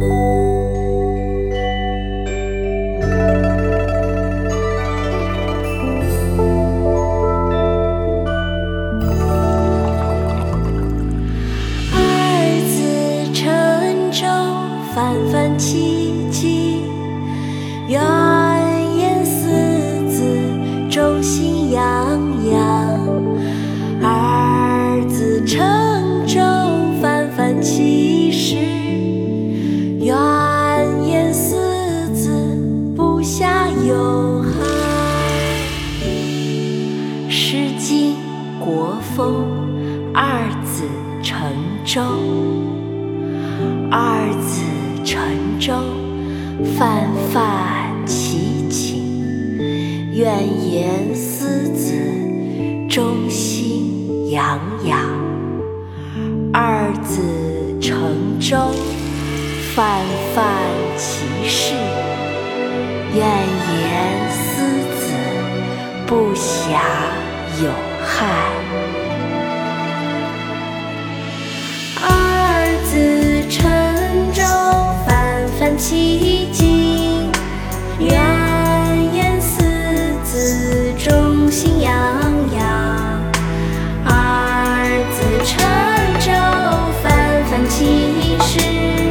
二有憾。《诗经·国风·二子乘舟》二子乘舟，泛泛其情；愿言思子，中心洋洋。二子乘舟，泛泛其事；怨言思子，不暇有害。儿子乘舟，泛泛其景。怨言思子，忠心洋洋。子乘舟，泛泛其。